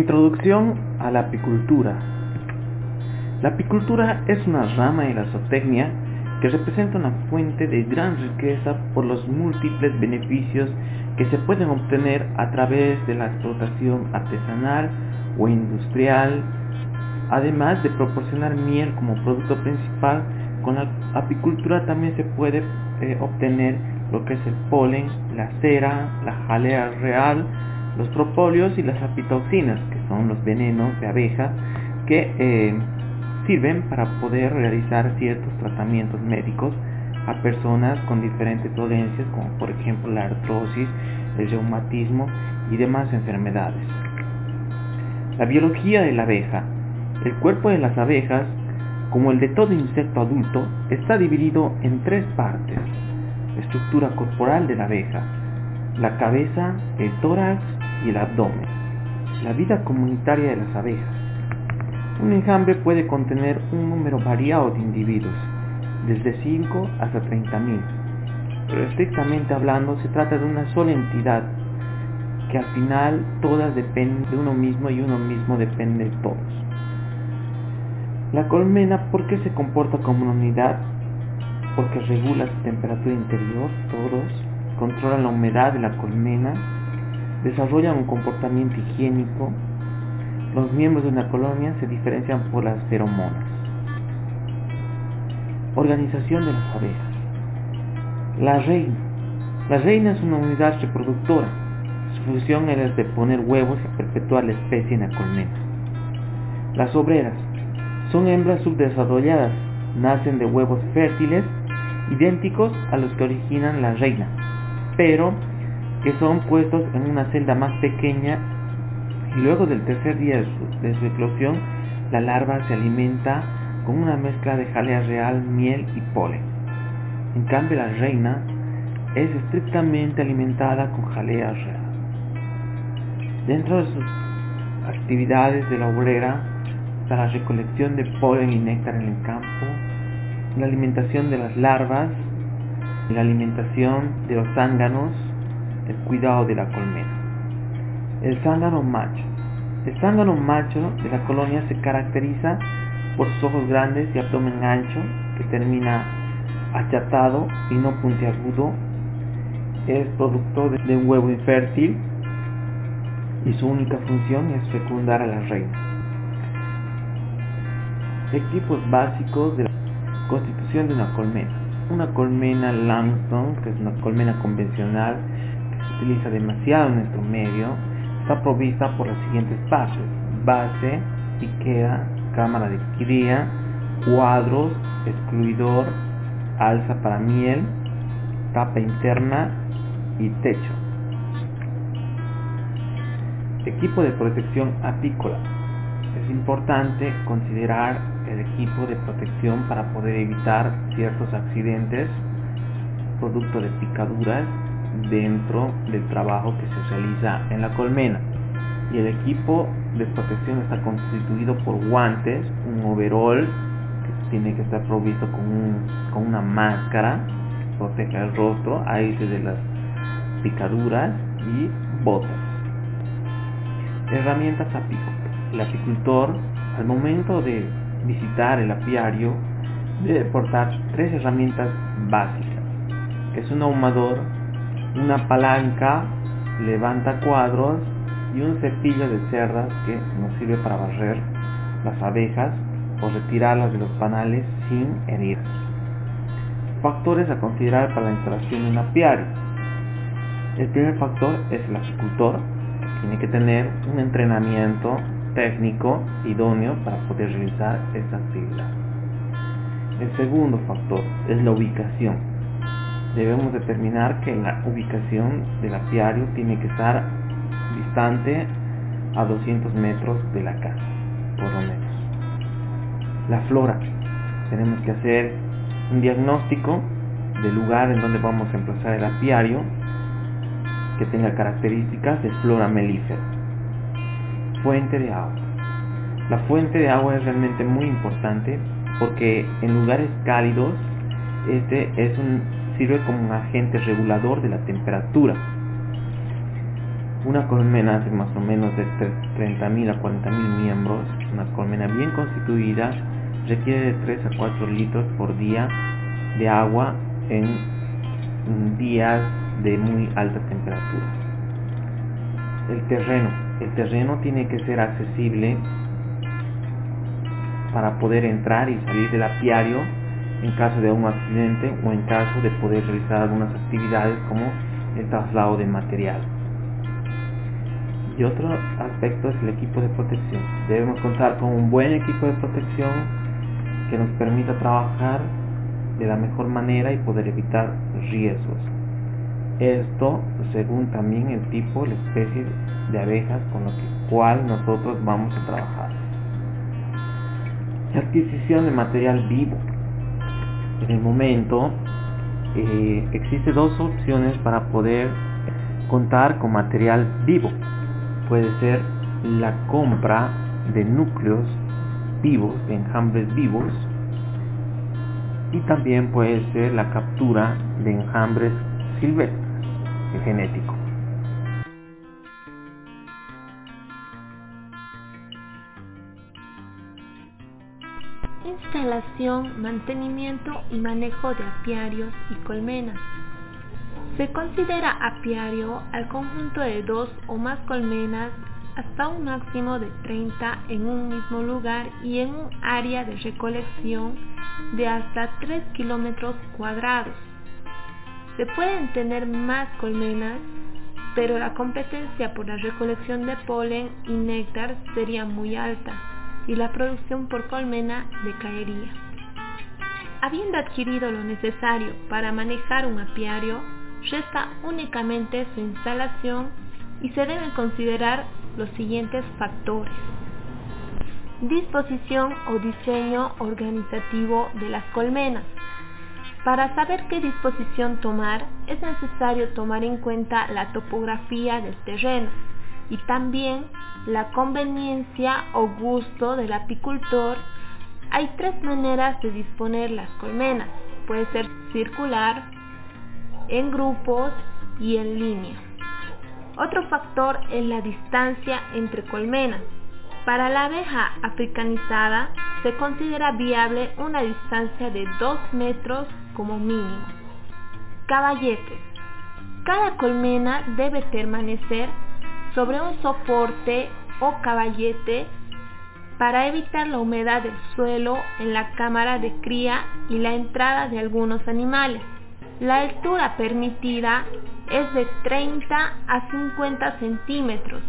Introducción a la apicultura. La apicultura es una rama de la zootecnia que representa una fuente de gran riqueza por los múltiples beneficios que se pueden obtener a través de la explotación artesanal o industrial, además de proporcionar miel como producto principal, con la apicultura también se puede eh, obtener lo que es el polen, la cera, la jalea real, los propóleos y las apitoxinas, que son los venenos de abeja que eh, sirven para poder realizar ciertos tratamientos médicos a personas con diferentes dolencias, como por ejemplo la artrosis, el reumatismo y demás enfermedades. La biología de la abeja. El cuerpo de las abejas, como el de todo insecto adulto, está dividido en tres partes. La estructura corporal de la abeja, la cabeza, el tórax y el abdomen. La vida comunitaria de las abejas. Un enjambre puede contener un número variado de individuos, desde 5 hasta 30.000, pero estrictamente hablando se trata de una sola entidad, que al final todas dependen de uno mismo y uno mismo depende de todos. La colmena, ¿por qué se comporta como una unidad? Porque regula su temperatura interior, todos, controla la humedad de la colmena, desarrollan un comportamiento higiénico, los miembros de una colonia se diferencian por las feromonas. Organización de las abejas. La reina. La reina es una unidad reproductora. Su función es de poner huevos y perpetuar la especie en la colmena. Las obreras. Son hembras subdesarrolladas. Nacen de huevos fértiles idénticos a los que originan la reina, pero que son puestos en una celda más pequeña y luego del tercer día de su, eclosión la larva se alimenta con una mezcla de jalea real, miel y polen. En cambio la reina es estrictamente alimentada con jalea real. Dentro de sus actividades de la obrera está la recolección de polen y néctar en el campo, la alimentación de las larvas, la alimentación de los zánganos, el cuidado de la colmena. El zángano macho. El zángano macho de la colonia se caracteriza por sus ojos grandes y abdomen ancho que termina achatado y no puntiagudo. Es producto de un huevo infértil y su única función es fecundar a la reina. Equipos básicos de la constitución de una colmena. Una colmena Langston, que es una colmena convencional utiliza demasiado nuestro medio, está provista por las siguientes partes. Base, piquera, cámara de cría, cuadros, excluidor, alza para miel, tapa interna y techo. Equipo de protección apícola. Es importante considerar el equipo de protección para poder evitar ciertos accidentes producto de picaduras dentro del trabajo que se realiza en la colmena. Y el equipo de protección está constituido por guantes, un overall que tiene que estar provisto con, con una máscara que proteja el rostro, aire de las picaduras y botas. Herramientas apícolas. El apicultor al momento de visitar el apiario debe portar tres herramientas básicas. Es un ahumador una palanca, levanta cuadros y un cepillo de cerdas que nos sirve para barrer las abejas o retirarlas de los panales sin herir. Factores a considerar para la instalación de un apiario. El primer factor es el apicultor, tiene que tener un entrenamiento técnico idóneo para poder realizar esta actividad. El segundo factor es la ubicación debemos determinar que la ubicación del apiario tiene que estar distante a 200 metros de la casa, por lo menos. La flora. Tenemos que hacer un diagnóstico del lugar en donde vamos a emplazar el apiario que tenga características de flora melífera. Fuente de agua. La fuente de agua es realmente muy importante porque en lugares cálidos este es un sirve como un agente regulador de la temperatura. Una colmena de más o menos de 30.000 a 40.000 miembros, una colmena bien constituida, requiere de 3 a 4 litros por día de agua en días de muy alta temperatura. El terreno. El terreno tiene que ser accesible para poder entrar y salir del apiario en caso de un accidente o en caso de poder realizar algunas actividades como el traslado de material. Y otro aspecto es el equipo de protección. Debemos contar con un buen equipo de protección que nos permita trabajar de la mejor manera y poder evitar riesgos. Esto según también el tipo, la especie de abejas con la cual nosotros vamos a trabajar. Adquisición de material vivo. En el momento eh, existe dos opciones para poder contar con material vivo puede ser la compra de núcleos vivos, de enjambres vivos, y también puede ser la captura de enjambres silvestres, genético. Mantenimiento y manejo de apiarios y colmenas. Se considera apiario al conjunto de dos o más colmenas hasta un máximo de 30 en un mismo lugar y en un área de recolección de hasta 3 kilómetros cuadrados. Se pueden tener más colmenas, pero la competencia por la recolección de polen y néctar sería muy alta y la producción por colmena decaería. Habiendo adquirido lo necesario para manejar un apiario, resta únicamente su instalación y se deben considerar los siguientes factores. Disposición o diseño organizativo de las colmenas. Para saber qué disposición tomar es necesario tomar en cuenta la topografía del terreno y también la conveniencia o gusto del apicultor. Hay tres maneras de disponer las colmenas. Puede ser circular, en grupos y en línea. Otro factor es la distancia entre colmenas. Para la abeja africanizada se considera viable una distancia de 2 metros como mínimo. Caballetes. Cada colmena debe permanecer sobre un soporte o caballete para evitar la humedad del suelo en la cámara de cría y la entrada de algunos animales. La altura permitida es de 30 a 50 centímetros.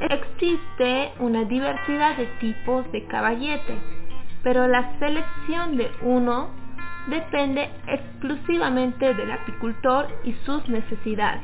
Existe una diversidad de tipos de caballete, pero la selección de uno depende exclusivamente del apicultor y sus necesidades.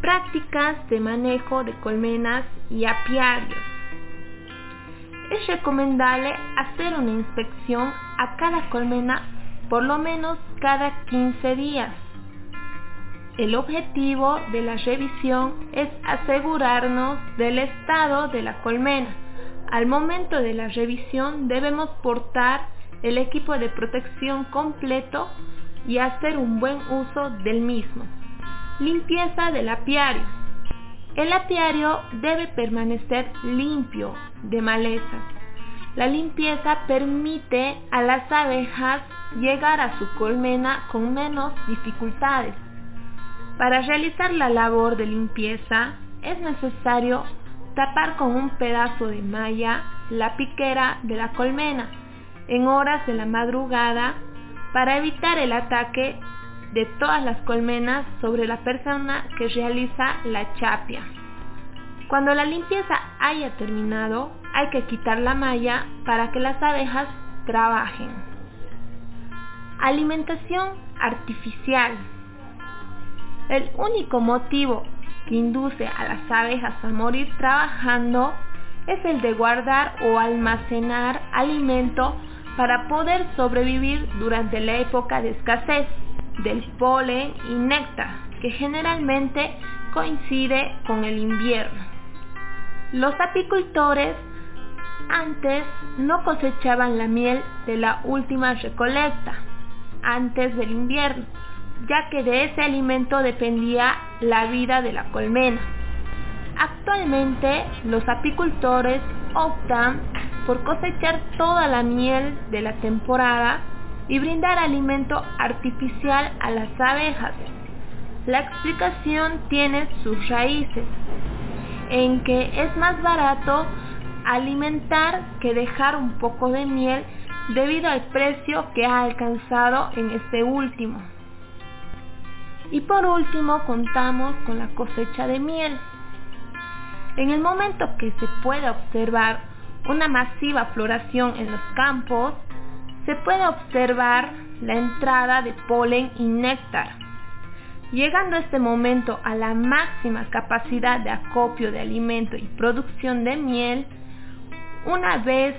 Prácticas de manejo de colmenas y apiarios. Es recomendable hacer una inspección a cada colmena por lo menos cada 15 días el objetivo de la revisión es asegurarnos del estado de la colmena. Al momento de la revisión debemos portar el equipo de protección completo y hacer un buen uso del mismo. Limpieza del apiario. El apiario debe permanecer limpio de malezas. La limpieza permite a las abejas llegar a su colmena con menos dificultades. Para realizar la labor de limpieza es necesario tapar con un pedazo de malla la piquera de la colmena en horas de la madrugada para evitar el ataque de todas las colmenas sobre la persona que realiza la chapia. Cuando la limpieza haya terminado, hay que quitar la malla para que las abejas trabajen. Alimentación artificial. El único motivo que induce a las abejas a morir trabajando es el de guardar o almacenar alimento para poder sobrevivir durante la época de escasez del polen y néctar, que generalmente coincide con el invierno. Los apicultores antes no cosechaban la miel de la última recolecta, antes del invierno, ya que de ese alimento dependía la vida de la colmena. Actualmente los apicultores optan por cosechar toda la miel de la temporada y brindar alimento artificial a las abejas. La explicación tiene sus raíces, en que es más barato alimentar que dejar un poco de miel debido al precio que ha alcanzado en este último. Y por último contamos con la cosecha de miel. En el momento que se puede observar una masiva floración en los campos, se puede observar la entrada de polen y néctar. Llegando este momento a la máxima capacidad de acopio de alimento y producción de miel, una vez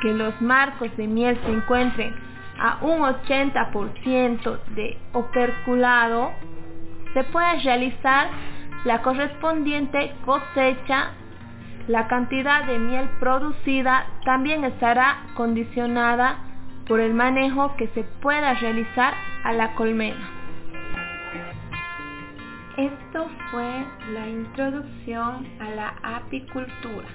que los marcos de miel se encuentren a un 80% de operculado, se puede realizar la correspondiente cosecha. La cantidad de miel producida también estará condicionada por el manejo que se pueda realizar a la colmena. Esto fue la introducción a la apicultura.